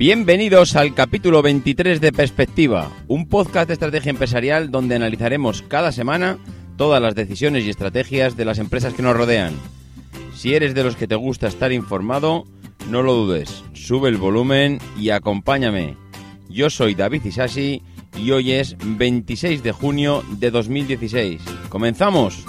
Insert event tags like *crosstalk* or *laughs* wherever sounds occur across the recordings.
Bienvenidos al capítulo 23 de Perspectiva, un podcast de estrategia empresarial donde analizaremos cada semana todas las decisiones y estrategias de las empresas que nos rodean. Si eres de los que te gusta estar informado, no lo dudes, sube el volumen y acompáñame. Yo soy David Isasi y hoy es 26 de junio de 2016. ¡Comenzamos!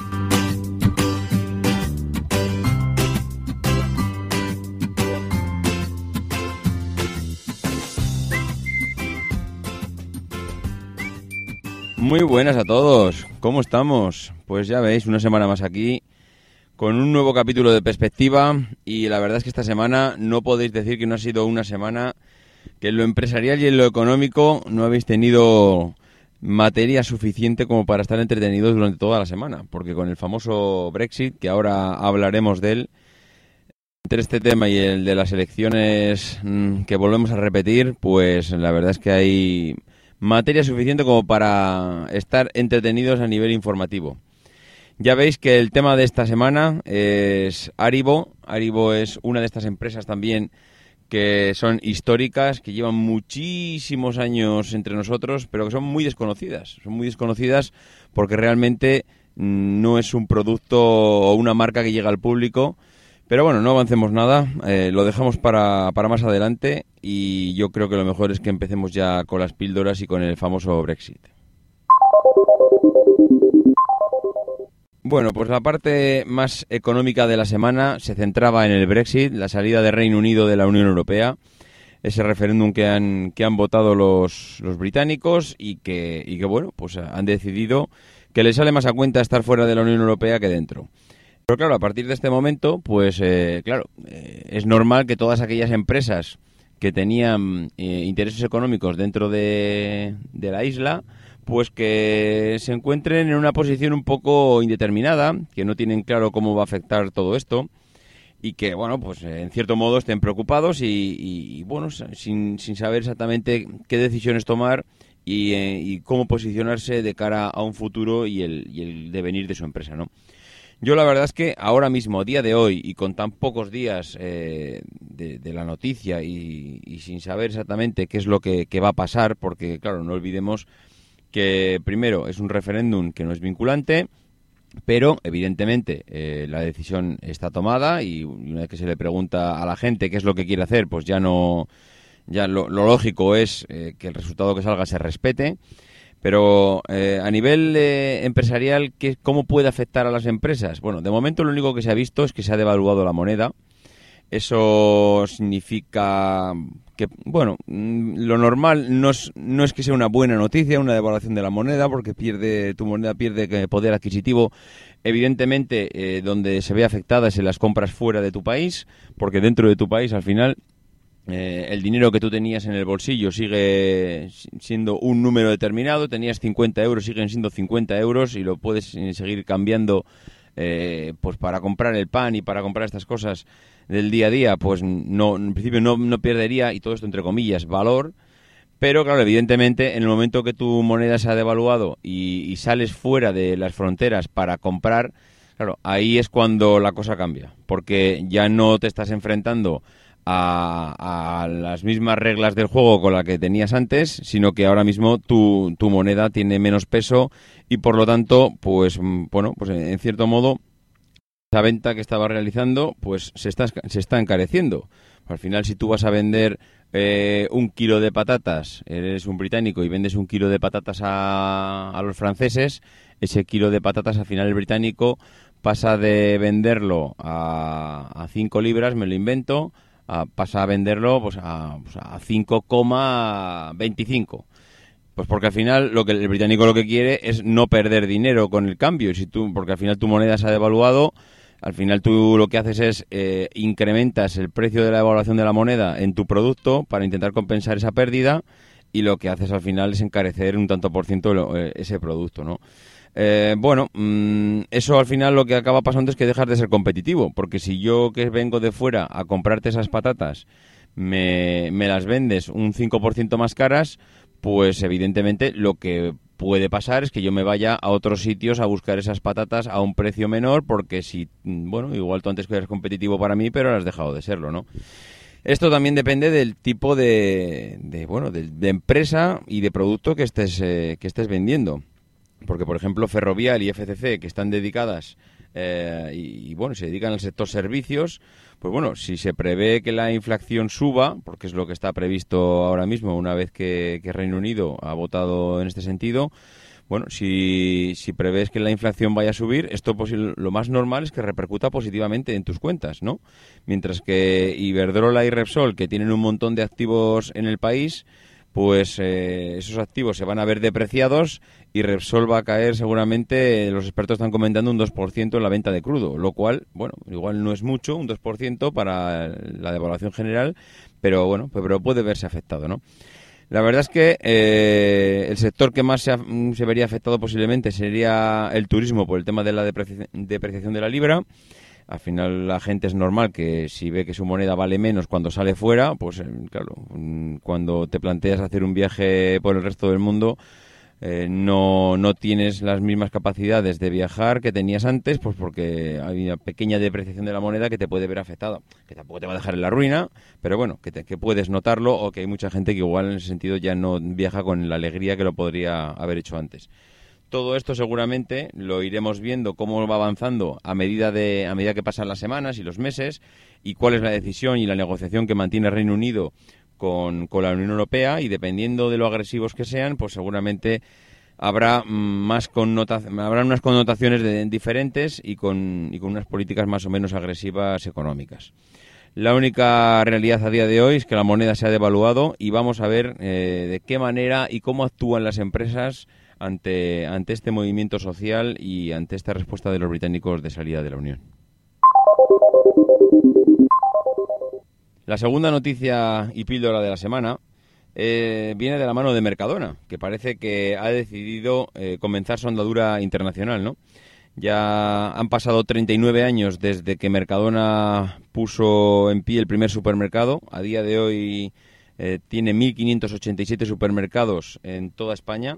Muy buenas a todos, ¿cómo estamos? Pues ya veis, una semana más aquí con un nuevo capítulo de perspectiva y la verdad es que esta semana no podéis decir que no ha sido una semana que en lo empresarial y en lo económico no habéis tenido materia suficiente como para estar entretenidos durante toda la semana, porque con el famoso Brexit, que ahora hablaremos de él, entre este tema y el de las elecciones mm, que volvemos a repetir, pues la verdad es que hay materia suficiente como para estar entretenidos a nivel informativo. Ya veis que el tema de esta semana es Aribo. Aribo es una de estas empresas también que son históricas, que llevan muchísimos años entre nosotros, pero que son muy desconocidas. Son muy desconocidas porque realmente no es un producto o una marca que llega al público pero bueno, no avancemos nada, eh, lo dejamos para, para más adelante y yo creo que lo mejor es que empecemos ya con las píldoras y con el famoso Brexit. Bueno, pues la parte más económica de la semana se centraba en el Brexit, la salida de Reino Unido de la Unión Europea, ese referéndum que han, que han votado los, los británicos y que, y que, bueno, pues han decidido que les sale más a cuenta estar fuera de la Unión Europea que dentro. Pero claro, a partir de este momento, pues eh, claro, eh, es normal que todas aquellas empresas que tenían eh, intereses económicos dentro de, la isla, pues que se encuentren en una posición un poco indeterminada, que no tienen claro cómo va a afectar todo esto y que, bueno, pues en cierto modo estén preocupados y, bueno, sin, sin, saber exactamente qué decisiones tomar y, cómo posicionarse de cara a un futuro y el, y el devenir de su empresa, ¿no? Yo la verdad es que ahora mismo, día de hoy, y con tan pocos días eh, de, la noticia y, sin saber exactamente qué es lo que, va a pasar, porque claro, no olvidemos que primero es un referéndum que no es vinculante, pero evidentemente eh, la decisión está tomada y una vez que se le pregunta a la gente qué es lo que quiere hacer, pues ya no, ya lo, lógico es eh, que el resultado que salga se respete. Pero eh, a nivel eh, empresarial, ¿qué, ¿cómo puede afectar a las empresas? Bueno, de momento lo único que se ha visto es que se ha devaluado la moneda. Eso significa que, bueno, mm, lo normal no es, no es que sea una buena noticia, una devaluación de la moneda, porque pierde tu moneda pierde poder adquisitivo. Evidentemente, eh, donde se ve afectada es en las compras fuera de tu país, porque dentro de tu país, al final, eh, el dinero que tú tenías en el bolsillo sigue siendo un número determinado, tenías 50 euros, siguen siendo 50 euros y lo puedes eh, seguir cambiando eh, pues para comprar el pan y para comprar estas cosas del día a día, pues no, en principio no, no perdería, y todo esto entre comillas, valor. Pero claro, evidentemente, en el momento que tu moneda se ha devaluado y, y sales fuera de las fronteras para comprar, claro, ahí es cuando la cosa cambia, porque ya no te estás enfrentando a, las mismas reglas del juego con las que tenías antes, sino que ahora mismo tu, moneda tiene menos peso y por lo tanto, pues mm, bueno, pues en cierto modo esa venta que estaba realizando, pues se está, se está encareciendo. Al final, si tú vas a vender eh, un kilo de patatas, eres un británico y vendes un kilo de patatas a, a los franceses, ese kilo de patatas al final el británico pasa de venderlo a 5 libras, me lo invento, pasa a venderlo pues a, pues a 5,25. Pues porque al final lo que el británico lo que quiere es no perder dinero con el cambio. Si tú, porque al final tu moneda se ha devaluado, al final tú lo que haces es eh, incrementas el precio de la devaluación de la moneda en tu producto para intentar compensar esa pérdida y lo que haces al final es encarecer un tanto por ciento eh, ese producto, ¿no? Eh, bueno, mm, eso al final lo que acaba pasando es que dejas de ser competitivo, porque si yo que vengo de fuera a comprarte esas patatas me, me las vendes un 5% más caras, pues evidentemente lo que puede pasar es que yo me vaya a otros sitios a buscar esas patatas a un precio menor, porque si, mm, bueno, igual tú antes eres competitivo para mí, pero has dejado de serlo, ¿no? Esto también depende del tipo de, de bueno, de, empresa y de producto que estés, eh, que estés vendiendo. Porque, por ejemplo, Ferrovial y FCC, que están dedicadas eh, y, bueno, se dedican al sector servicios, pues bueno, si se prevé que la inflación suba, porque es lo que está previsto ahora mismo, una vez que, Reino Unido ha votado en este sentido, bueno, si, si prevés que la inflación vaya a subir, esto lo más normal es que repercuta positivamente en tus cuentas, ¿no? Mientras que Iberdrola y Repsol, que tienen un montón de activos en el país, pues eh, esos activos se van a ver depreciados y Repsol va a caer seguramente, los expertos están comentando un 2% en la venta de crudo, lo cual, bueno, igual no es mucho, un 2% para la devaluación general, pero bueno, pues, pero puede verse afectado, ¿no? La verdad es que eh, el sector que más se, se, vería afectado posiblemente sería el turismo por el tema de la depreciación de la libra. Al final la gente es normal que si ve que su moneda vale menos cuando sale fuera, pues eh, claro, mm, cuando te planteas hacer un viaje por el resto del mundo, eh, no, no tienes las mismas capacidades de viajar que tenías antes, pues porque hay una pequeña depreciación de la moneda que te puede ver afectada, que tampoco te va a dejar en la ruina, pero bueno, que, que puedes notarlo o que hay mucha gente que igual en ese sentido ya no viaja con la alegría que lo podría haber hecho antes. Todo esto seguramente lo iremos viendo cómo va avanzando a medida de a medida que pasan las semanas y los meses y cuál es la decisión y la negociación que mantiene Reino Unido con, la Unión Europea y dependiendo de lo agresivos que sean, pues seguramente habrá más habrá unas connotaciones diferentes y con, y con unas políticas más o menos agresivas económicas. La única realidad a día de hoy es que la moneda se ha devaluado y vamos a ver eh, de qué manera y cómo actúan las empresas ante, ante este movimiento social y ante esta respuesta de los británicos de salida de la Unión. La segunda noticia y píldora de la semana eh, viene de la mano de Mercadona, que parece que ha decidido eh, comenzar su andadura internacional, ¿no? Ya han pasado 39 años desde que Mercadona puso en pie el primer supermercado. A día de hoy eh, tiene 1.587 supermercados en toda España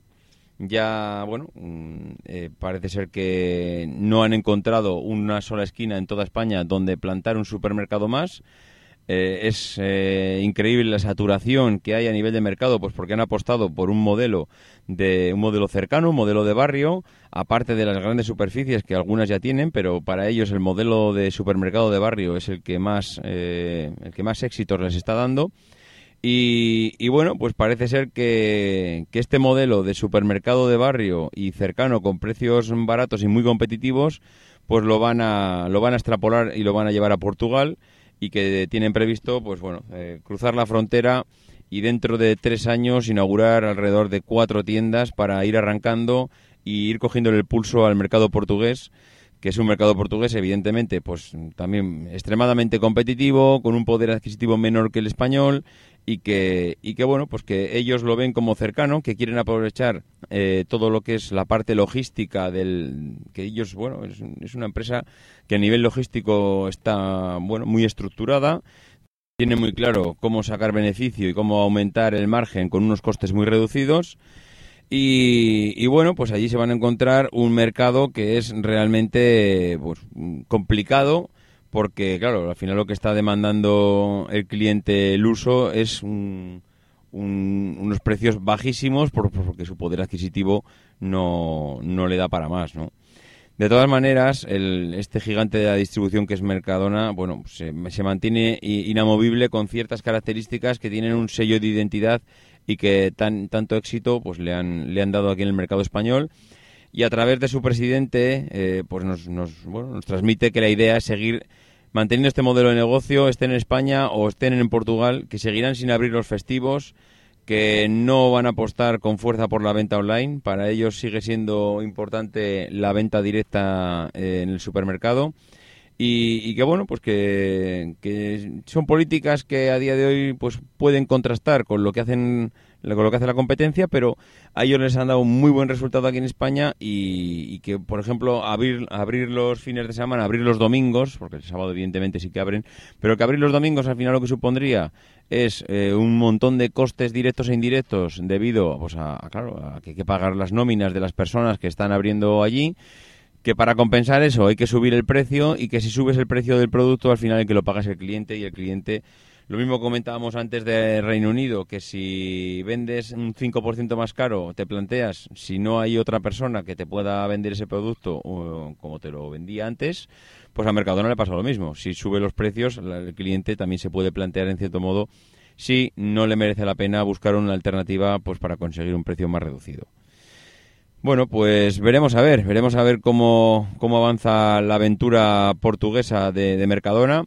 ya, bueno, mm, eh, parece ser que no han encontrado una sola esquina en toda España donde plantar un supermercado más. Eh, es eh, increíble la saturación que hay a nivel de mercado, pues porque han apostado por un modelo de un modelo cercano, un modelo de barrio, aparte de las grandes superficies que algunas ya tienen, pero para ellos el modelo de supermercado de barrio es el que más el que más éxitos les está dando y, bueno, pues parece ser que, este modelo de supermercado de barrio y cercano con precios baratos y muy competitivos, pues lo van a, lo van a extrapolar y lo van a llevar a Portugal y que tienen previsto, pues bueno, eh, cruzar la frontera y dentro de tres años inaugurar alrededor de cuatro tiendas para ir arrancando y ir cogiendo el pulso al mercado portugués que es un mercado portugués, evidentemente, pues también extremadamente competitivo, con un poder adquisitivo menor que el español y que, y que bueno, pues que ellos lo ven como cercano, que quieren aprovechar eh, todo lo que es la parte logística del, que ellos, bueno, es, es, una empresa que a nivel logístico está, bueno, muy estructurada, tiene muy claro cómo sacar beneficio y cómo aumentar el margen con unos costes muy reducidos y, bueno, pues allí se van a encontrar un mercado que es realmente pues, complicado porque, claro, al final lo que está demandando el cliente el uso es unos precios bajísimos porque su poder adquisitivo no, no le da para más, ¿no? De todas maneras, el, este gigante de la distribución que es Mercadona, bueno, se, mantiene inamovible con ciertas características que tienen un sello de identidad y que tan, tanto éxito pues le han, le han dado aquí en el mercado español. Y a través de su presidente, eh, pues nos, nos, bueno, nos transmite que la idea es seguir manteniendo este modelo de negocio, estén en España o estén en Portugal, que seguirán sin abrir los festivos, que no van a apostar con fuerza por la venta online. Para ellos sigue siendo importante la venta directa eh, en el supermercado. Y, que bueno, pues que, son políticas que a día de hoy pues pueden contrastar con lo que hacen con lo que hace la competencia, pero a ellos les han dado un muy buen resultado aquí en España y, que, por ejemplo, abrir, abrir los fines de semana, abrir los domingos, porque el sábado evidentemente sí que abren, pero que abrir los domingos al final lo que supondría es eh, un montón de costes directos e indirectos debido pues, a, claro, a que hay que pagar las nóminas de las personas que están abriendo allí que para compensar eso hay que subir el precio y que si subes el precio del producto al final el que lo paga es el cliente y el cliente lo mismo comentábamos antes de Reino Unido, que si vendes un 5% más caro, te planteas si no hay otra persona que te pueda vender ese producto como te lo vendía antes, pues a Mercadona le pasa lo mismo. Si sube los precios, el cliente también se puede plantear en cierto modo si no le merece la pena buscar una alternativa pues para conseguir un precio más reducido. Bueno, pues veremos a ver, veremos a ver cómo, cómo avanza la aventura portuguesa de Mercadona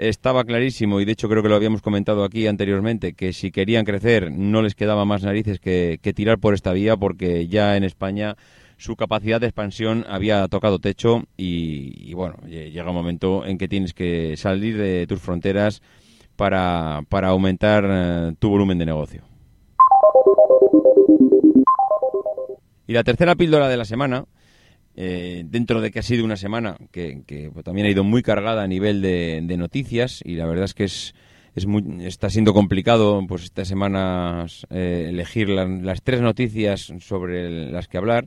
estaba clarísimo, y de hecho creo que lo habíamos comentado aquí anteriormente, que si querían crecer no les quedaba más narices que, tirar por esta vía, porque ya en España su capacidad de expansión había tocado techo y, bueno, llega un momento en que tienes que salir de tus fronteras para, para aumentar eh, tu volumen de negocio. Y la tercera píldora de la semana eh, dentro de que ha sido una semana que, pues, también ha ido muy cargada a nivel de, noticias y la verdad es que es, muy, está siendo complicado pues estas semanas eh, elegir las tres noticias sobre las que hablar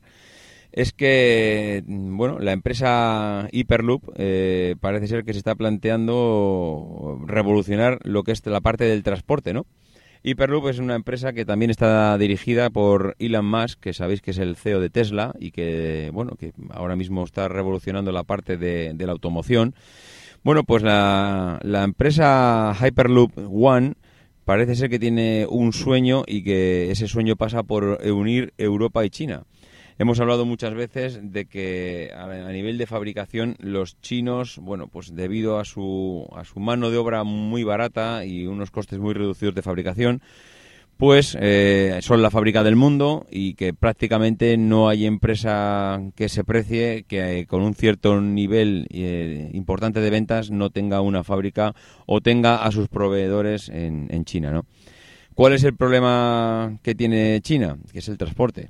es que bueno la empresa Hyperloop eh, parece ser que se está planteando revolucionar lo que es la parte del transporte no Hyperloop es una empresa que también está dirigida por Elon Musk, que sabéis que es el CEO de Tesla y que, bueno, que ahora mismo está revolucionando la parte de, la automoción. Bueno, pues la, la empresa Hyperloop One parece ser que tiene un sueño y que ese sueño pasa por unir Europa y China. Hemos hablado muchas veces de que a, nivel de fabricación los chinos, bueno, pues debido a su, a su mano de obra muy barata y unos costes muy reducidos de fabricación, pues eh, son la fábrica del mundo y que prácticamente no hay empresa que se precie que eh, con un cierto nivel eh, importante de ventas no tenga una fábrica o tenga a sus proveedores en, en China, ¿no? ¿Cuál es el problema que tiene China? Que es el transporte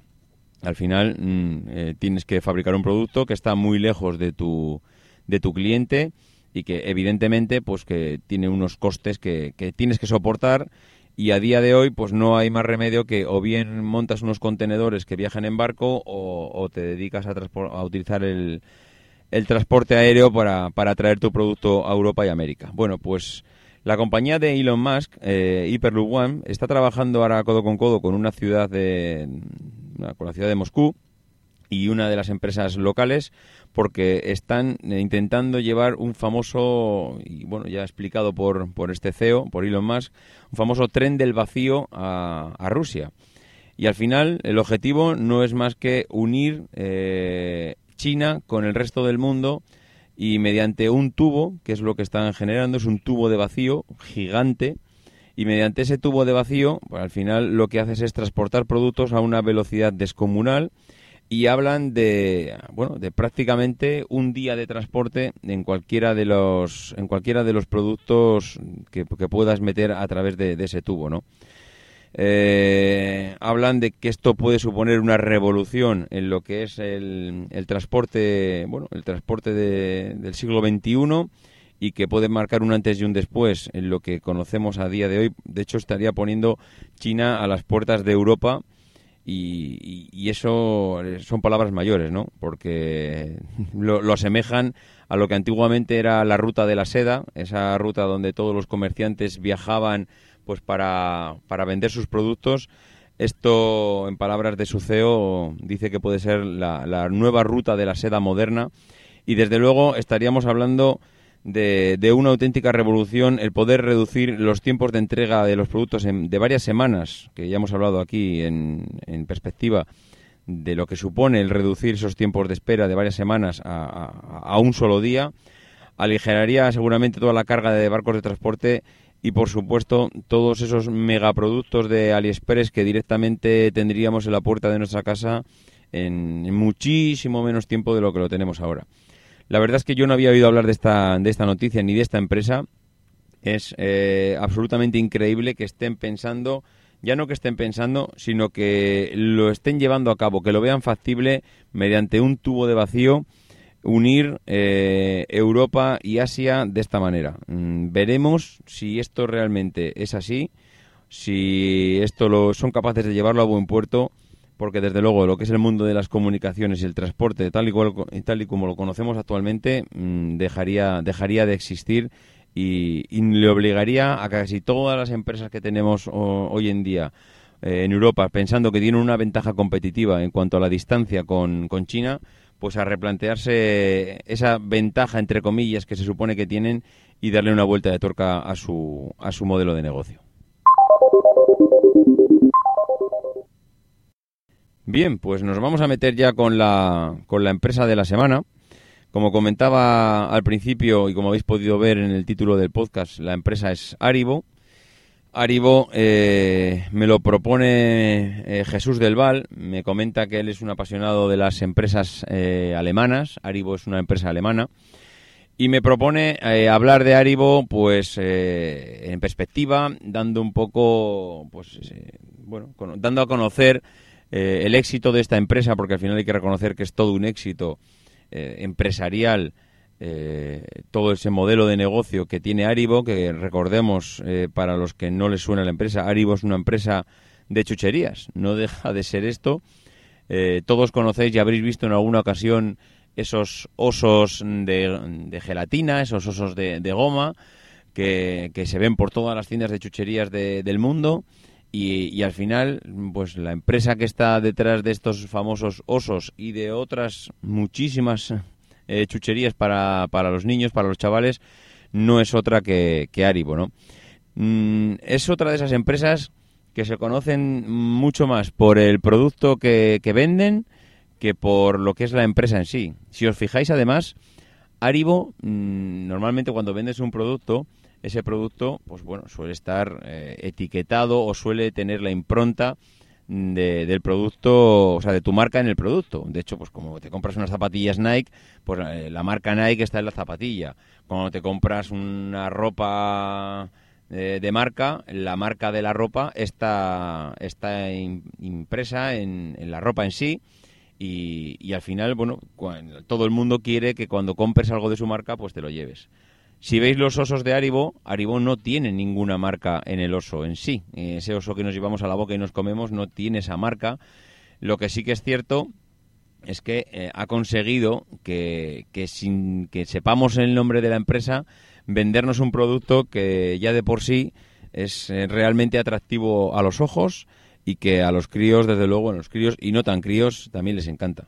al final mm, eh, tienes que fabricar un producto que está muy lejos de tu, de tu cliente y que evidentemente pues que tiene unos costes que, tienes que soportar y a día de hoy pues no hay más remedio que o bien montas unos contenedores que viajan en barco o, te dedicas a, a utilizar el, el, transporte aéreo para, para traer tu producto a Europa y América. Bueno, pues la compañía de Elon Musk, eh, Hyperloop One, está trabajando ahora codo con codo con una ciudad de, con la ciudad de Moscú y una de las empresas locales porque están eh, intentando llevar un famoso, y bueno, ya explicado por, por este CEO, por Elon Musk, un famoso tren del vacío a, Rusia. Y al final el objetivo no es más que unir eh, China con el resto del mundo y mediante un tubo, que es lo que están generando, es un tubo de vacío gigante, y mediante ese tubo de vacío, pues, al final lo que haces es transportar productos a una velocidad descomunal y hablan de bueno de prácticamente un día de transporte en cualquiera de los en cualquiera de los productos que, puedas meter a través de, ese tubo no eh, hablan de que esto puede suponer una revolución en lo que es el, el transporte bueno el transporte del siglo XXI y que puede marcar un antes y un después en lo que conocemos a día de hoy. De hecho, estaría poniendo China a las puertas de Europa Y, eso son palabras mayores, ¿no? Porque lo, lo, asemejan a lo que antiguamente era la ruta de la seda, esa ruta donde todos los comerciantes viajaban pues para, para vender sus productos. Esto, en palabras de su CEO, dice que puede ser la, la nueva ruta de la seda moderna. Y desde luego estaríamos hablando de, una auténtica revolución el poder reducir los tiempos de entrega de los productos de varias semanas, que ya hemos hablado aquí en, perspectiva de lo que supone el reducir esos tiempos de espera de varias semanas a, un solo día, aligeraría seguramente toda la carga de barcos de transporte y por supuesto todos esos megaproductos de AliExpress que directamente tendríamos en la puerta de nuestra casa en muchísimo menos tiempo de lo que lo tenemos ahora. La verdad es que yo no había oído hablar de esta, de esta noticia ni de esta empresa. Es eh, absolutamente increíble que estén pensando, ya no que estén pensando, sino que lo estén llevando a cabo, que lo vean factible mediante un tubo de vacío unir eh, Europa y Asia de esta manera. Mm, veremos si esto realmente es así, si esto lo son capaces de llevarlo a buen puerto porque desde luego lo que es el mundo de las comunicaciones y el transporte tal y, cual, tal y como lo conocemos actualmente mm, dejaría, dejaría de existir y, le obligaría a casi todas las empresas que tenemos hoy en día eh, en Europa, pensando que tienen una ventaja competitiva en cuanto a la distancia con, con China, pues a replantearse esa ventaja, entre comillas, que se supone que tienen y darle una vuelta de torca a su, a su modelo de negocio. Bien, pues nos vamos a meter ya con la, con la empresa de la semana. Como comentaba al principio y como habéis podido ver en el título del podcast, la empresa es Aribo. Aribo eh, me lo propone eh, Jesús del Val, me comenta que él es un apasionado de las empresas eh, alemanas, Aribo es una empresa alemana, y me propone hablar de Aribo pues en perspectiva, dando un poco, pues bueno, dando a conocer eh, el éxito de esta empresa, porque al final hay que reconocer que es todo un éxito eh, empresarial, eh, todo ese modelo de negocio que tiene Aribo, que recordemos para los que no les suena la empresa, Aribo es una empresa de chucherías, no deja de ser esto. todos conocéis y habréis visto en alguna ocasión esos osos de, gelatina, esos osos de, goma, que, se ven por todas las tiendas de chucherías del mundo y, al final, pues la empresa que está detrás de estos famosos osos y de otras muchísimas eh, chucherías para, para, los niños, para los chavales, no es otra que, que Aribo, ¿no? Mm, es otra de esas empresas que se conocen mucho más por el producto que, que venden que por lo que es la empresa en sí. Si os fijáis, además, Aribo, mm, normalmente cuando vendes un producto, ese producto, pues bueno, suele estar eh, etiquetado o suele tener la impronta del producto, o sea, de tu marca en el producto. De hecho, pues como te compras unas zapatillas Nike, pues eh, la marca Nike está en la zapatilla. Cuando te compras una ropa eh, de marca, la marca de la ropa está, está impresa en, la ropa en sí. Y, y al final, bueno, todo el mundo quiere que cuando compres algo de su marca, pues te lo lleves. Si veis los osos de Aribo, Aribo no tiene ninguna marca en el oso en sí. Ese oso que nos llevamos a la boca y nos comemos no tiene esa marca. Lo que sí que es cierto es que eh, ha conseguido que, sin que sepamos el nombre de la empresa, vendernos un producto que ya de por sí es eh, realmente atractivo a los ojos y que a los críos, desde luego, a los críos y no tan críos, también les encanta.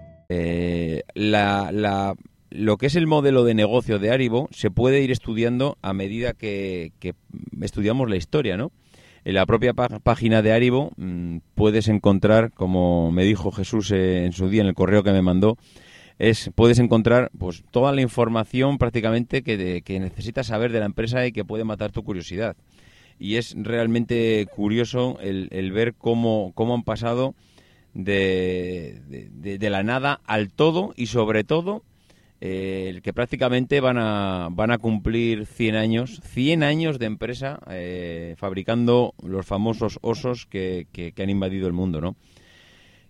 La, la, lo que es el modelo de negocio de Aribo se puede ir estudiando a medida que, estudiamos la historia, ¿no? En la propia página de Aribo mmm, puedes encontrar, como me dijo Jesús eh, en su día en el correo que me mandó, es puedes encontrar pues toda la información prácticamente que, de, que necesitas saber de la empresa y que puede matar tu curiosidad. Y es realmente curioso el, el ver cómo, cómo han pasado de, de, la nada al todo y sobre todo eh, que prácticamente van a, van a cumplir 100 años, 100 años de empresa eh, fabricando los famosos osos que, que, han invadido el mundo, ¿no?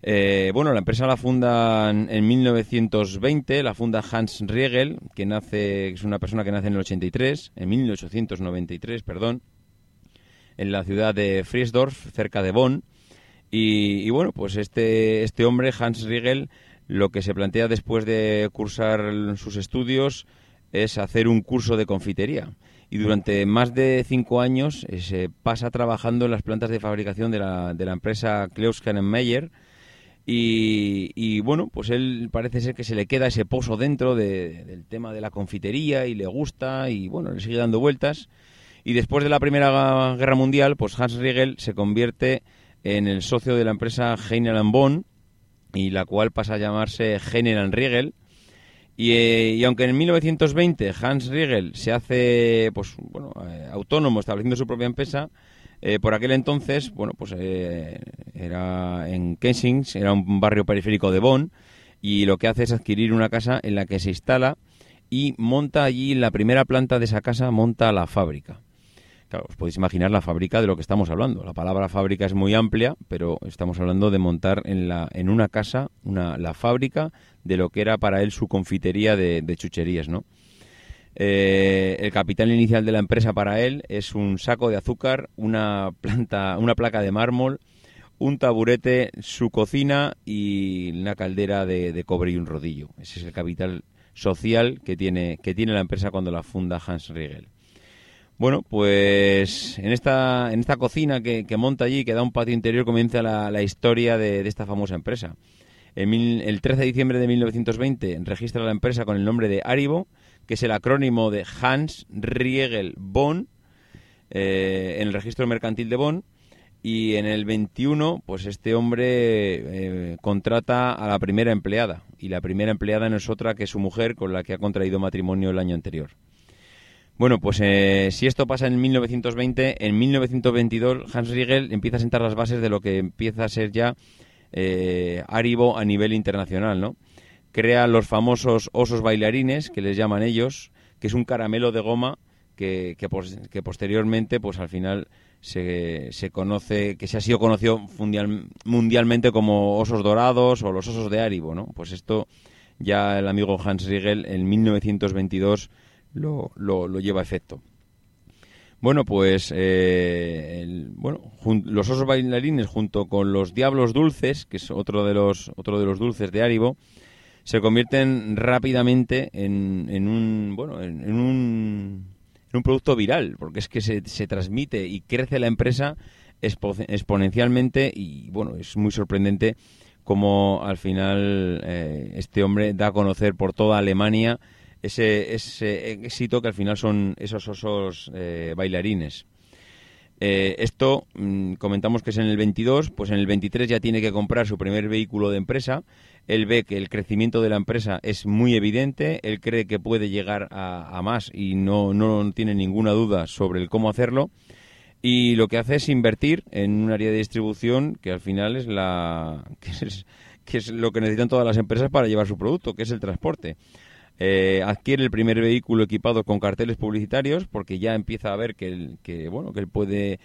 Eh, bueno, la empresa la funda en 1920, la funda Hans Riegel, que nace, es una persona que nace en el 83, en 1893, perdón, en la ciudad de Friesdorf, cerca de Bonn, y, bueno, pues este, este hombre, Hans Riegel, lo que se plantea después de cursar sus estudios es hacer un curso de confitería. Y durante más de cinco años eh, se pasa trabajando en las plantas de fabricación de la, de la empresa Kleusken Meyer. Y, y, bueno, pues él parece ser que se le queda ese pozo dentro de, del tema de la confitería y le gusta y bueno, le sigue dando vueltas. Y después de la Primera Guerra Mundial, pues Hans Riegel se convierte en el socio de la empresa Heinel Bonn y la cual pasa a llamarse General Riegel. Y, eh, y, aunque en 1920 Hans Riegel se hace pues bueno eh, autónomo estableciendo su propia empresa, eh, por aquel entonces bueno pues eh, era en Kensington, era un barrio periférico de Bonn y lo que hace es adquirir una casa en la que se instala y monta allí la primera planta de esa casa monta la fábrica. Claro, os podéis imaginar la fábrica de lo que estamos hablando. La palabra fábrica es muy amplia, pero estamos hablando de montar en, la, en una casa una, la fábrica de lo que era para él su confitería de, chucherías, ¿no? Eh, el capital inicial de la empresa para él es un saco de azúcar, una planta, una placa de mármol, un taburete, su cocina y una caldera de, de cobre y un rodillo. Ese es el capital social que tiene, que tiene la empresa cuando la funda Hans Riegel. Bueno, pues en esta, en esta cocina que, monta allí, que da un patio interior, comienza la, historia de, de, esta famosa empresa. En mil, el 13 de diciembre de 1920 registra la empresa con el nombre de Aribo, que es el acrónimo de Hans Riegel Bonn, eh, en el registro mercantil de Bonn. Y en el 21, pues este hombre eh, contrata a la primera empleada. Y la primera empleada no es otra que su mujer, con la que ha contraído matrimonio el año anterior. Bueno, pues eh, si esto pasa en 1920, en 1922 Hans Riegel empieza a sentar las bases de lo que empieza a ser ya eh, a nivel internacional, ¿no? Crea los famosos osos bailarines, que les llaman ellos, que es un caramelo de goma que, que, que posteriormente, pues al final se, se, conoce, que se ha sido conocido mundial, mundialmente como osos dorados o los osos de Aribo, ¿no? Pues esto ya el amigo Hans Riegel en 1922 lo, lo, lleva a efecto. Bueno, pues eh, el, bueno, los osos bailarines junto con los diablos dulces, que es otro de los otro de los dulces de Aribo, se convierten rápidamente en, en un bueno en, un, en, un, producto viral, porque es que se, se transmite y crece la empresa expo exponencialmente y bueno es muy sorprendente cómo al final eh, este hombre da a conocer por toda Alemania ese, ese éxito que al final son esos osos eh, bailarines. Eh, esto mmm, comentamos que es en el 22, pues en el 23 ya tiene que comprar su primer vehículo de empresa. Él ve que el crecimiento de la empresa es muy evidente, él cree que puede llegar a, a más y no, no tiene ninguna duda sobre el cómo hacerlo. y lo que hace es invertir en un área de distribución que al final es la *laughs* que es, lo que necesitan todas las empresas para llevar su producto, que es el transporte. Eh, adquiere el primer vehículo equipado con carteles publicitarios porque ya empieza a ver que, que bueno que él puede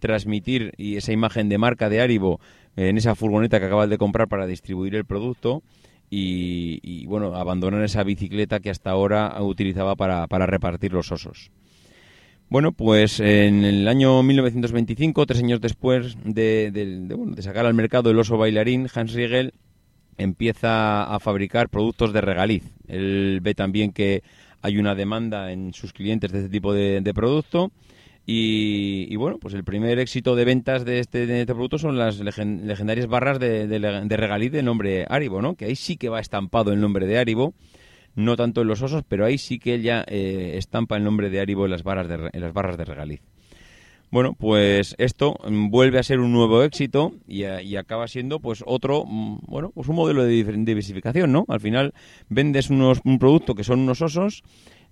transmitir y esa imagen de marca de Aribo en esa furgoneta que acabas de comprar para distribuir el producto y, bueno abandonar esa bicicleta que hasta ahora utilizaba para, para repartir los osos. Bueno, pues en el año 1925, tres años después de, sacar al mercado el oso bailarín, Hans Riegel empieza a fabricar productos de regaliz. Él ve también que hay una demanda en sus clientes de este tipo de, producto. Y, bueno, pues el primer éxito de ventas de este, este producto son las legendarias barras de, de, regaliz de nombre Aribo, ¿no? Que ahí sí que va estampado el nombre de Aribo no tanto en los osos, pero ahí sí que ella eh, estampa el nombre de Aribo en las barras de regaliz. Bueno, pues esto vuelve a ser un nuevo éxito y, y, acaba siendo pues otro, mm, bueno, pues un modelo de diversificación, ¿no? Al final vendes unos, un producto que son unos osos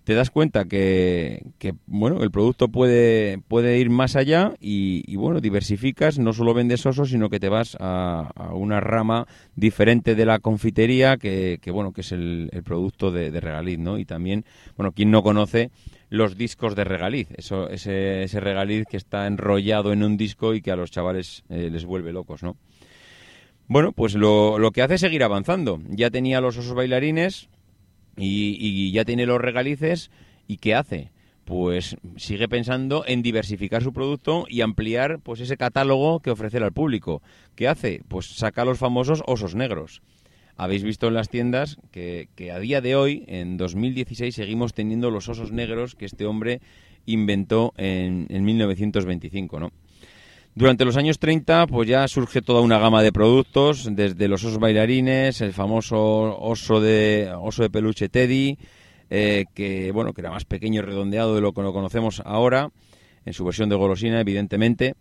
te das cuenta que, bueno el producto puede puede ir más allá y, bueno diversificas no solo vendes osos sino que te vas a, una rama diferente de la confitería que, bueno que es el, producto de, regaliz no y también bueno quien no conoce los discos de regaliz eso ese, regaliz que está enrollado en un disco y que a los chavales eh, les vuelve locos no bueno, pues lo, lo que hace es seguir avanzando. Ya tenía los osos bailarines, y, ya tiene los regalices y ¿qué hace? Pues sigue pensando en diversificar su producto y ampliar pues ese catálogo que ofrecer al público. ¿Qué hace? Pues saca los famosos osos negros. Habéis visto en las tiendas que, que a día de hoy, en 2016, seguimos teniendo los osos negros que este hombre inventó en, en 1925, ¿no? Durante los años 30, pues ya surge toda una gama de productos, desde los osos bailarines, el famoso oso de, oso de peluche Teddy, eh, que bueno, que era más pequeño y redondeado de lo que lo conocemos ahora, en su versión de golosina, evidentemente.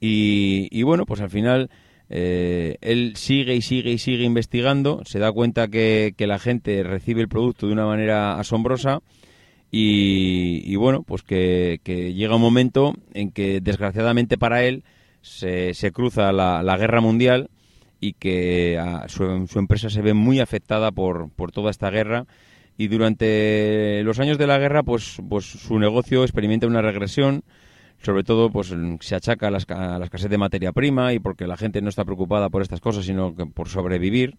Y, bueno, pues al final eh, él sigue y sigue y sigue investigando, se da cuenta que, que la gente recibe el producto de una manera asombrosa y, bueno, pues que, llega un momento en que desgraciadamente para él se, se cruza la, guerra mundial y que su, empresa se ve muy afectada por, por toda esta guerra. Y durante los años de la guerra pues, pues su negocio experimenta una regresión sobre todo pues se achaca a la, a la escasez de materia prima y porque la gente no está preocupada por estas cosas sino que por sobrevivir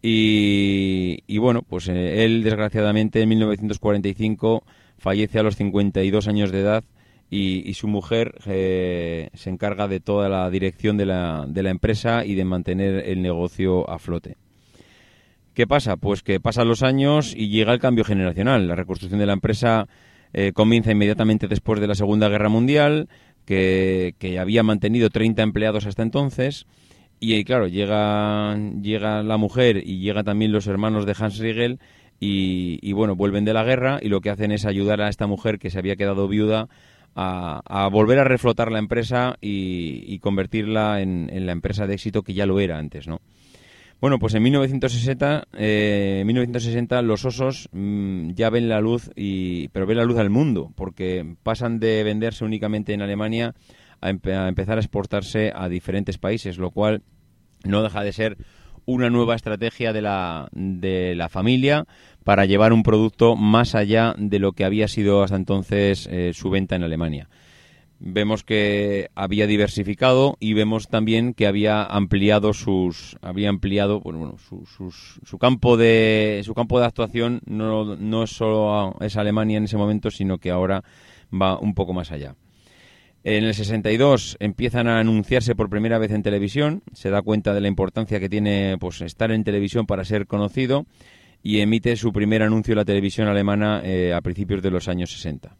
y, bueno, pues eh, él desgraciadamente en 1945 fallece a los 52 años de edad y, su mujer eh, se encarga de toda la dirección de la, de la empresa y de mantener el negocio a flote. ¿Qué pasa? Pues que pasan los años y llega el cambio generacional. La reconstrucción de la empresa eh, comienza inmediatamente después de la Segunda Guerra Mundial, que, que había mantenido 30 empleados hasta entonces y claro, llega, llega la mujer y llega también los hermanos de Hans Riegel y, bueno, vuelven de la guerra y lo que hacen es ayudar a esta mujer que se había quedado viuda a, volver a reflotar la empresa y, convertirla en, la empresa de éxito que ya lo era antes, ¿no? Bueno, pues en 1960, eh, 1960 los osos mm, ya ven la luz, y, pero ven la luz al mundo, porque pasan de venderse únicamente en Alemania a, empezar a exportarse a diferentes países, lo cual no deja de ser una nueva estrategia de la, de la familia para llevar un producto más allá de lo que había sido hasta entonces eh, su venta en Alemania. Vemos que había diversificado y vemos también que había ampliado sus había ampliado bueno, su, su, campo de su campo de actuación no, no solo es Alemania en ese momento sino que ahora va un poco más allá. En el 62 empiezan a anunciarse por primera vez en televisión, se da cuenta de la importancia que tiene pues, estar en televisión para ser conocido y emite su primer anuncio en la televisión alemana eh, a principios de los años 60.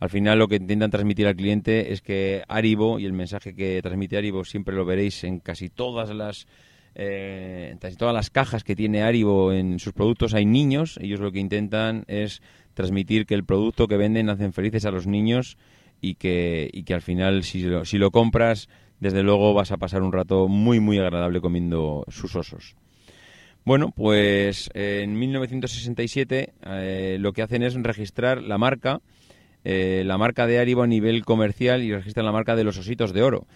Al final lo que intentan transmitir al cliente es que Aribo, y el mensaje que transmite Aribo siempre lo veréis en casi todas las eh, casi todas las cajas que tiene Aribo en sus productos hay niños, ellos lo que intentan es transmitir que el producto que venden hacen felices a los niños y que, y que al final si lo, si lo compras, desde luego vas a pasar un rato muy, muy agradable comiendo sus osos. Bueno, pues en 1967 eh, lo que hacen es registrar la marca eh, la marca de Aribo a nivel comercial y registran la marca de los ositos de oro,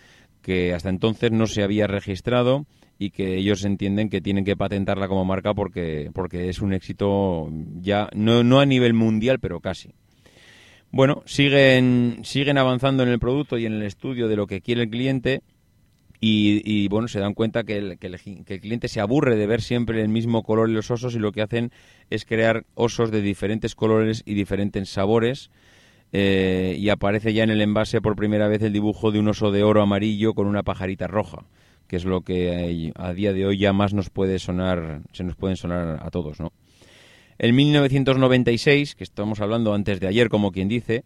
que hasta entonces no se había registrado y que ellos entienden que tienen que patentarla como marca porque, porque es un éxito ya, no, no a nivel mundial, pero casi. Bueno, siguen, siguen avanzando en el producto y en el estudio de lo que quiere el cliente y, bueno, se dan cuenta que el, que, el, cliente se aburre de ver siempre el mismo color en los osos y lo que hacen es crear osos de diferentes colores y diferentes sabores. Eh, y aparece ya en el envase por primera vez el dibujo de un oso de oro amarillo con una pajarita roja, que es lo que a día de hoy ya más nos puede sonar, se nos pueden sonar a todos, ¿no? En 1996, que estamos hablando antes de ayer, como quien dice,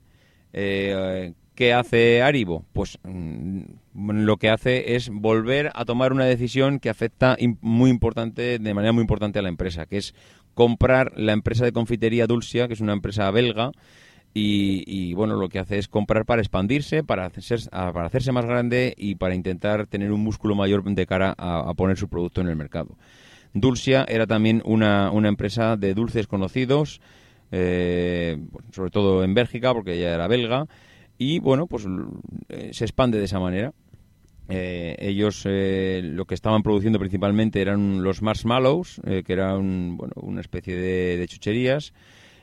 eh, ¿Qué hace Aribo? Pues mm, lo que hace es volver a tomar una decisión que afecta muy importante, de manera muy importante a la empresa, que es comprar la empresa de confitería Dulcia, que es una empresa belga, y, bueno, lo que hace es comprar para expandirse, para hacerse, para hacerse más grande y para intentar tener un músculo mayor de cara a, poner su producto en el mercado. Dulcia era también una, una empresa de dulces conocidos, eh, sobre todo en Bélgica, porque ella era belga, y bueno, pues eh, se expande de esa manera. Eh, ellos lo que estaban produciendo principalmente eran los marshmallows, que eran bueno, una especie de, chucherías.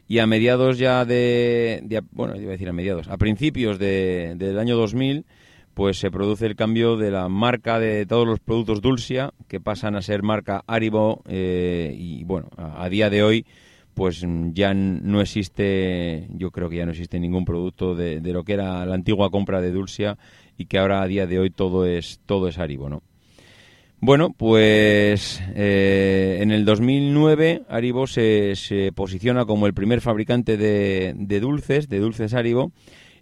Y a mediados ya de, Bueno, iba a decir a mediados. A principios de, del año 2000, pues se produce el cambio de la marca de todos los productos Dulcia, que pasan a ser marca Haribo. y bueno, a día de hoy pues ya no existe, yo creo que ya no existe ningún producto de, lo que era la antigua compra de Dulcia y que ahora a día de hoy todo es todo es Aribo, ¿no? Bueno, pues eh, en el 2009 Aribo se, se, posiciona como el primer fabricante de, de dulces, de dulces Aribo,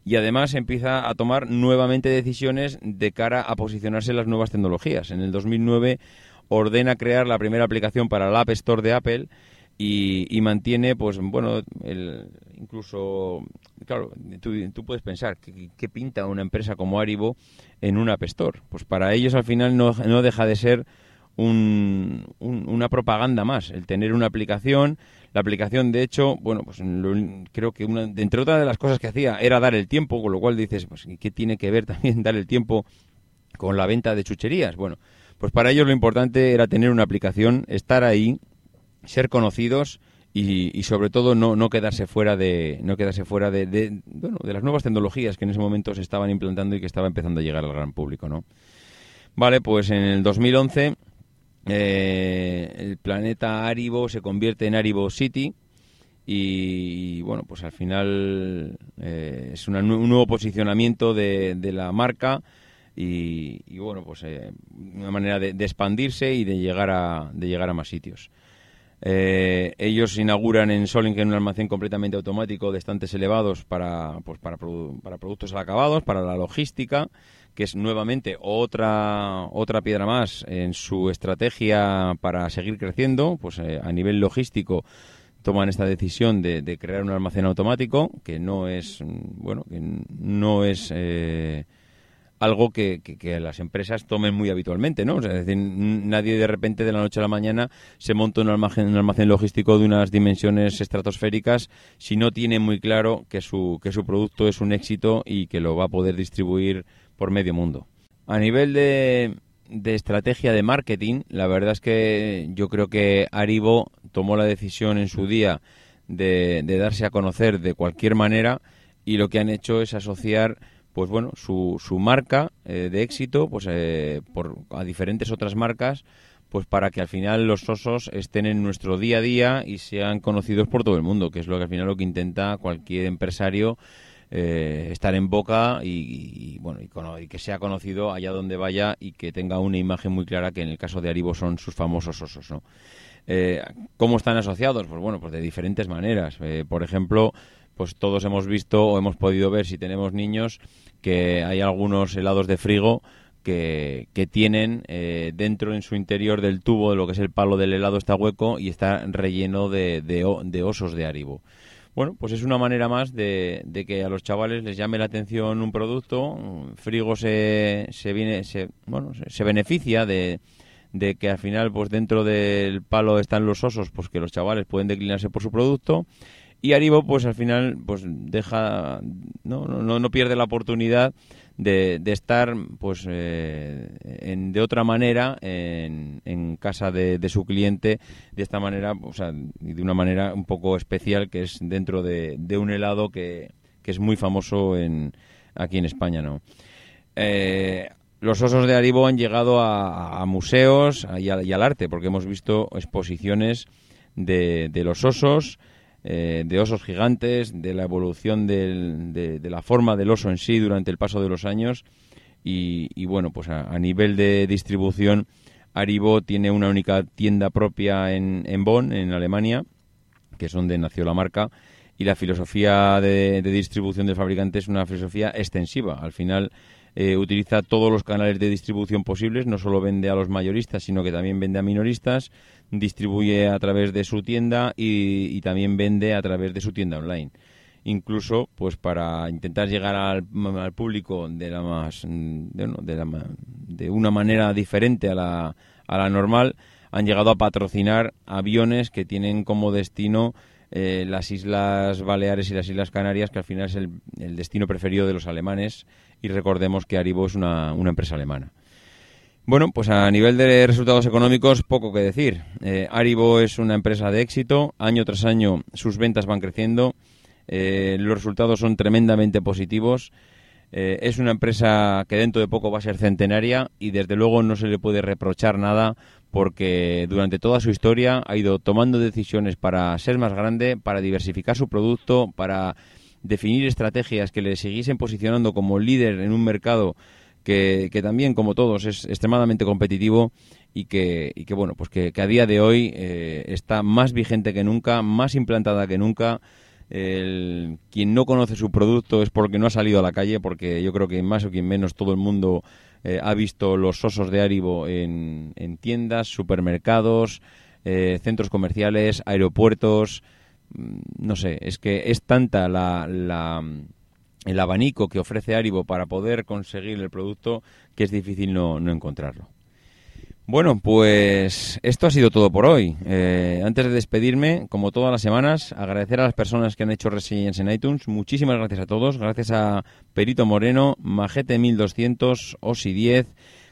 y además empieza a tomar nuevamente decisiones de cara a posicionarse en las nuevas tecnologías. En el 2009 ordena crear la primera aplicación para el App Store de Apple y, mantiene, pues bueno, el, incluso, claro, tú, puedes pensar, ¿qué, pinta una empresa como Aribo en un App? Pues para ellos al final no, no deja de ser un, una propaganda más, el tener una aplicación. La aplicación, de hecho, bueno, pues creo que una, entre otras de las cosas que hacía era dar el tiempo, con lo cual dices, pues, ¿qué tiene que ver *laughs* también dar el tiempo con la venta de chucherías? Bueno, pues para ellos lo importante era tener una aplicación, estar ahí, ser conocidos y, sobre todo no, no, quedarse fuera de no quedarse fuera de, bueno, de las nuevas tecnologías que en ese momento se estaban implantando y que estaba empezando a llegar al gran público no vale pues en el 2011 eh, el planeta Aribo se convierte en Aribo City y, bueno pues al final eh, es un nuevo posicionamiento de, la marca y, bueno pues eh, una manera de, de, expandirse y de llegar a de llegar a más sitios eh, ellos inauguran en Solingen un almacén completamente automático de estantes elevados para, pues, para, para productos acabados, para la logística, que es nuevamente otra, otra piedra más en su estrategia para seguir creciendo. Pues eh, a nivel logístico toman esta decisión de, crear un almacén automático que no es, bueno, que no es... Eh, algo que, las empresas tomen muy habitualmente, ¿no? nadie de repente de la noche a la mañana se monta un almacén, un almacén logístico de unas dimensiones estratosféricas si no tiene muy claro que su, que su producto es un éxito y que lo va a poder distribuir por medio mundo. A nivel de, de estrategia de marketing, la verdad es que yo creo que Aribo tomó la decisión en su día de, de darse a conocer de cualquier manera y lo que han hecho es asociar pues bueno, su, su marca eh, de éxito pues eh, por, a diferentes otras marcas pues para que al final los osos estén en nuestro día a día y sean conocidos por todo el mundo, que es lo que al final lo que intenta cualquier empresario eh, estar en boca y, bueno y, que sea conocido allá donde vaya y que tenga una imagen muy clara que en el caso de Aribo son sus famosos osos, ¿no? ¿Cómo están asociados? Pues bueno, pues de diferentes maneras. por ejemplo, pues todos hemos visto o hemos podido ver si tenemos niños que hay algunos helados de frigo que, que tienen eh, dentro en su interior del tubo de lo que es el palo del helado está hueco y está relleno de, de, osos de Aribo. Bueno, pues es una manera más de, de, que a los chavales les llame la atención un producto. Frigo se, se viene, se, bueno, se, beneficia de, de que al final, pues dentro del palo están los osos, pues que los chavales pueden declinarse por su producto Y Aribo, pues al final, pues deja, no, no, no pierde la oportunidad de, de estar, pues, eh, en, de otra manera en, en casa de, de, su cliente, de esta manera, o sea, de una manera un poco especial, que es dentro de, de un helado que, que, es muy famoso en, aquí en España, ¿no? Eh, los osos de Aribo han llegado a, a museos y, y, al arte, porque hemos visto exposiciones de, de los osos, eh, de osos gigantes, de la evolución del, de, de, la forma del oso en sí durante el paso de los años. Y, y bueno, pues a, nivel de distribución, Aribo tiene una única tienda propia en, en Bonn, en Alemania, que es donde nació la marca. Y la filosofía de, de distribución del fabricante es una filosofía extensiva. Al final, eh, utiliza todos los canales de distribución posibles, no solo vende a los mayoristas, sino que también vende a minoristas, distribuye a través de su tienda y, y también vende a través de su tienda online. Incluso, pues para intentar llegar al, al público de la más, de, no, de, la, de una manera diferente a la, a la normal, han llegado a patrocinar aviones que tienen como destino eh, las Islas Baleares y las Islas Canarias, que al final es el, el, destino preferido de los alemanes, y recordemos que Aribo es una, una, empresa alemana. Bueno, pues a nivel de resultados económicos, poco que decir. Eh, Aribo es una empresa de éxito, año tras año sus ventas van creciendo, eh, los resultados son tremendamente positivos. Eh, es una empresa que dentro de poco va a ser centenaria y desde luego no se le puede reprochar nada porque durante toda su historia ha ido tomando decisiones para ser más grande, para diversificar su producto, para definir estrategias que le siguiesen posicionando como líder en un mercado que, también, como todos, es extremadamente competitivo y que, y que bueno, pues que, que, a día de hoy eh, está más vigente que nunca, más implantada que nunca. El, quien no conoce su producto es porque no ha salido a la calle, porque yo creo que más o quien menos todo el mundo eh, ha visto los osos de Aribo en, en tiendas, supermercados, eh, centros comerciales, aeropuertos. Mm, no sé, es que es tanta la, la, el abanico que ofrece Aribo para poder conseguir el producto que es difícil no, no encontrarlo. Bueno, pues esto ha sido todo por hoy. Eh, antes de despedirme, como todas las semanas, agradecer a las personas que han hecho reseñas en iTunes. Muchísimas gracias a todos. Gracias a Perito Moreno, Majete 1200, Osi 10,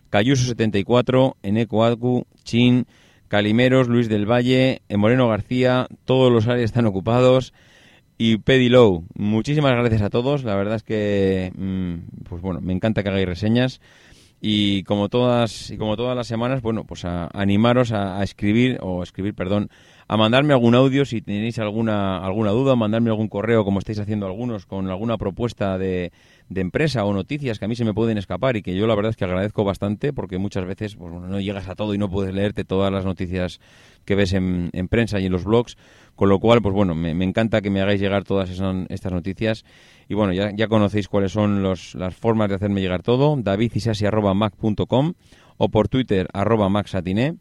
Cayuso 74, Eneco Adcu, Chin, Calimeros, Luis del Valle, Moreno García. Todos los áreas están ocupados. Y Pedilow, muchísimas gracias a todos. La verdad es que, mmm, pues bueno, me encanta que hagáis reseñas. Y como todas y como todas las semanas bueno pues a, animaros a, a, escribir o escribir perdón a mandarme algún audio si tenéis alguna alguna duda mandarme algún correo como estáis haciendo algunos con alguna propuesta de, de empresa o noticias que a mí se me pueden escapar y que yo la verdad es que agradezco bastante porque muchas veces pues, bueno, no llegas a todo y no puedes leerte todas las noticias que ves en, en prensa y en los blogs con lo cual pues bueno me, encanta que me hagáis llegar todas esas, estas noticias y bueno, ya, ya conocéis cuáles son los, las formas de hacerme llegar todo, davidisasi.mac.com o por Twitter arroba maxatiné.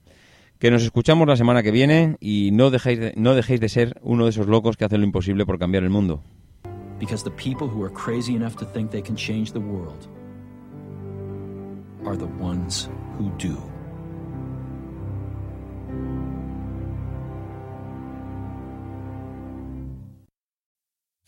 Que nos escuchamos la semana que viene y no dejéis, de, no dejéis de ser uno de esos locos que hacen lo imposible por cambiar el mundo. Because the people who are crazy enough to think they can change the world are the ones who do.